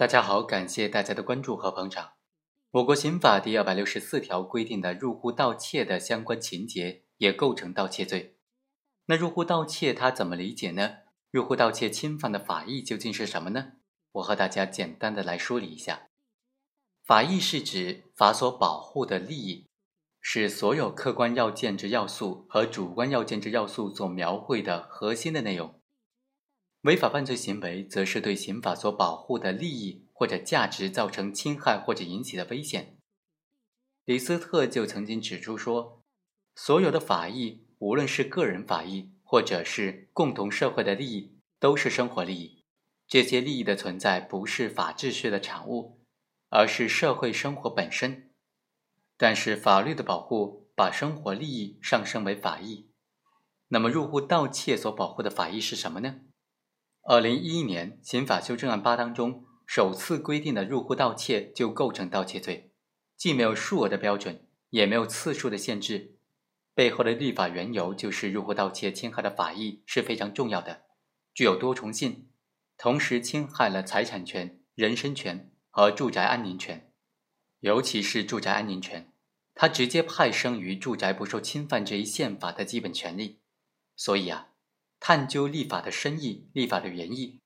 大家好，感谢大家的关注和捧场。我国刑法第二百六十四条规定的入户盗窃的相关情节也构成盗窃罪。那入户盗窃它怎么理解呢？入户盗窃侵犯的法益究竟是什么呢？我和大家简单的来梳理一下。法益是指法所保护的利益，是所有客观要件之要素和主观要件之要素所描绘的核心的内容。违法犯罪行为，则是对刑法所保护的利益或者价值造成侵害或者引起的危险。李斯特就曾经指出说，所有的法益，无论是个人法益，或者是共同社会的利益，都是生活利益。这些利益的存在，不是法秩序的产物，而是社会生活本身。但是法律的保护，把生活利益上升为法益。那么入户盗窃所保护的法益是什么呢？二零一一年刑法修正案八当中首次规定的入户盗窃就构成盗窃罪，既没有数额的标准，也没有次数的限制，背后的立法缘由就是入户盗窃侵害的法益是非常重要的，具有多重性，同时侵害了财产权、人身权和住宅安宁权，尤其是住宅安宁权，它直接派生于住宅不受侵犯这一宪法的基本权利，所以啊。探究立法的深意、立法的原意，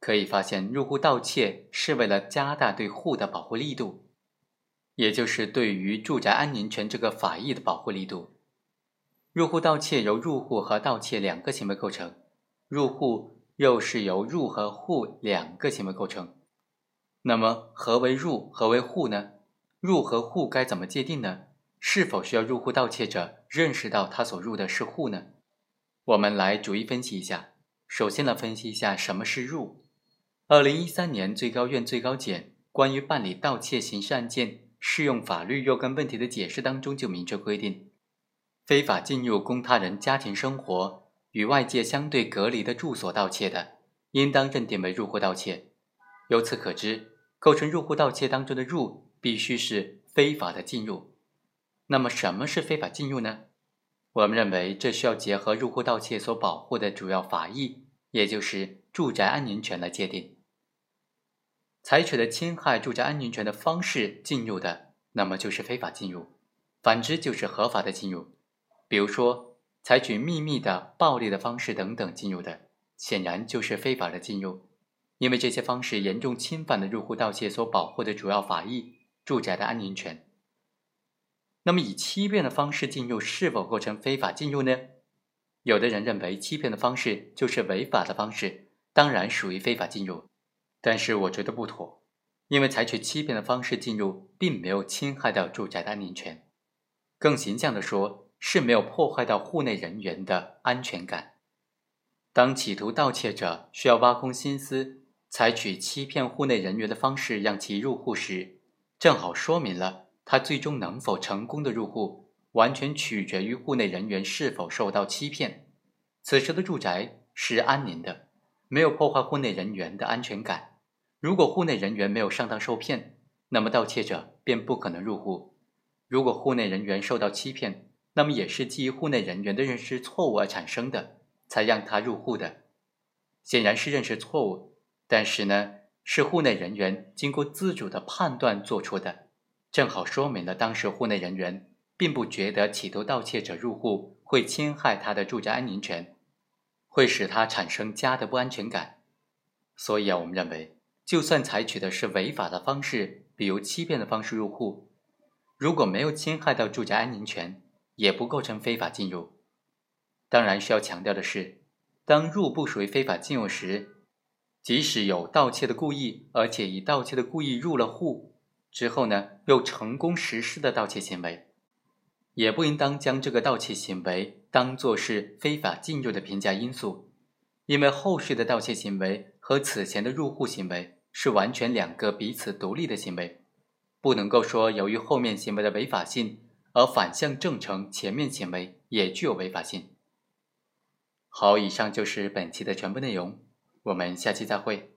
可以发现，入户盗窃是为了加大对户的保护力度，也就是对于住宅安宁权这个法益的保护力度。入户盗窃由入户和盗窃两个行为构成，入户又是由入和户两个行为构成。那么，何为入，何为户呢？入和户该怎么界定呢？是否需要入户盗窃者认识到他所入的是户呢？我们来逐一分析一下。首先来分析一下什么是入。二零一三年最高院最高检关于办理盗窃刑事案件适用法律若干问题的解释当中就明确规定，非法进入供他人家庭生活与外界相对隔离的住所盗窃的，应当认定为入户盗窃。由此可知，构成入户盗窃当中的入必须是非法的进入。那么什么是非法进入呢？我们认为，这需要结合入户盗窃所保护的主要法益，也就是住宅安宁权来界定。采取的侵害住宅安宁权的方式进入的，那么就是非法进入；反之就是合法的进入。比如说，采取秘密的、暴力的方式等等进入的，显然就是非法的进入，因为这些方式严重侵犯了入户盗窃所保护的主要法益——住宅的安宁权。那么，以欺骗的方式进入是否构成非法进入呢？有的人认为欺骗的方式就是违法的方式，当然属于非法进入。但是我觉得不妥，因为采取欺骗的方式进入，并没有侵害到住宅的安宁权，更形象的说，是没有破坏到户内人员的安全感。当企图盗窃者需要挖空心思采取欺骗户内人员的方式让其入户时，正好说明了。他最终能否成功的入户，完全取决于户内人员是否受到欺骗。此时的住宅是安宁的，没有破坏户内人员的安全感。如果户内人员没有上当受骗，那么盗窃者便不可能入户。如果户内人员受到欺骗，那么也是基于户内人员的认识错误而产生的，才让他入户的。显然是认识错误，但是呢，是户内人员经过自主的判断做出的。正好说明了当时户内人员并不觉得企图盗窃者入户会侵害他的住宅安宁权，会使他产生家的不安全感。所以啊，我们认为，就算采取的是违法的方式，比如欺骗的方式入户，如果没有侵害到住宅安宁权，也不构成非法进入。当然需要强调的是，当入不属于非法进入时，即使有盗窃的故意，而且以盗窃的故意入了户。之后呢，又成功实施的盗窃行为，也不应当将这个盗窃行为当作是非法进入的评价因素，因为后续的盗窃行为和此前的入户行为是完全两个彼此独立的行为，不能够说由于后面行为的违法性而反向证成前面行为也具有违法性。好，以上就是本期的全部内容，我们下期再会。